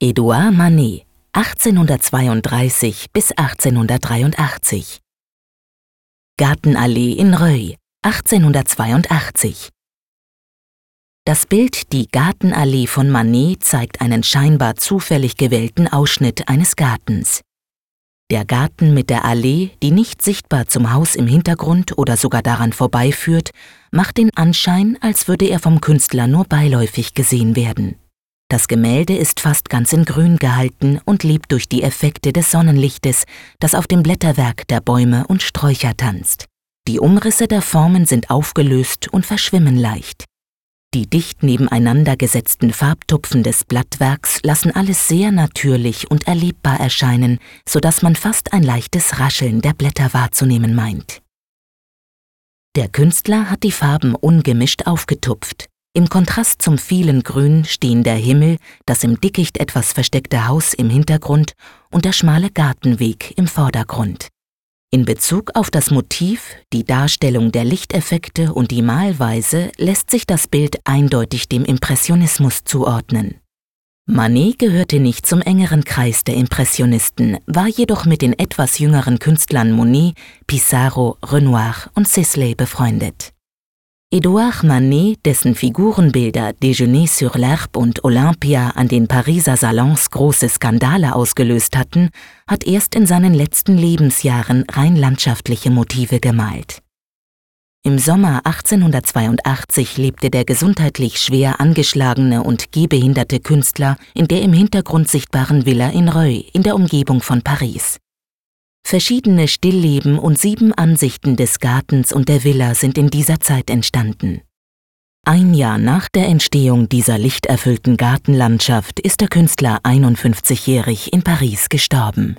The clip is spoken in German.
Edouard Manet, 1832 bis 1883. Gartenallee in Reuil, 1882. Das Bild Die Gartenallee von Manet zeigt einen scheinbar zufällig gewählten Ausschnitt eines Gartens. Der Garten mit der Allee, die nicht sichtbar zum Haus im Hintergrund oder sogar daran vorbeiführt, macht den Anschein, als würde er vom Künstler nur beiläufig gesehen werden. Das Gemälde ist fast ganz in Grün gehalten und lebt durch die Effekte des Sonnenlichtes, das auf dem Blätterwerk der Bäume und Sträucher tanzt. Die Umrisse der Formen sind aufgelöst und verschwimmen leicht. Die dicht nebeneinander gesetzten Farbtupfen des Blattwerks lassen alles sehr natürlich und erlebbar erscheinen, so dass man fast ein leichtes Rascheln der Blätter wahrzunehmen meint. Der Künstler hat die Farben ungemischt aufgetupft. Im Kontrast zum vielen Grün stehen der Himmel, das im Dickicht etwas versteckte Haus im Hintergrund und der schmale Gartenweg im Vordergrund. In Bezug auf das Motiv, die Darstellung der Lichteffekte und die Malweise lässt sich das Bild eindeutig dem Impressionismus zuordnen. Manet gehörte nicht zum engeren Kreis der Impressionisten, war jedoch mit den etwas jüngeren Künstlern Monet, Pissarro, Renoir und Sisley befreundet. Edouard Manet, dessen Figurenbilder Déjeuner sur l'Herbe und Olympia an den Pariser Salons große Skandale ausgelöst hatten, hat erst in seinen letzten Lebensjahren rein landschaftliche Motive gemalt. Im Sommer 1882 lebte der gesundheitlich schwer angeschlagene und gehbehinderte Künstler in der im Hintergrund sichtbaren Villa in Reuil in der Umgebung von Paris. Verschiedene Stillleben und sieben Ansichten des Gartens und der Villa sind in dieser Zeit entstanden. Ein Jahr nach der Entstehung dieser lichterfüllten Gartenlandschaft ist der Künstler 51-jährig in Paris gestorben.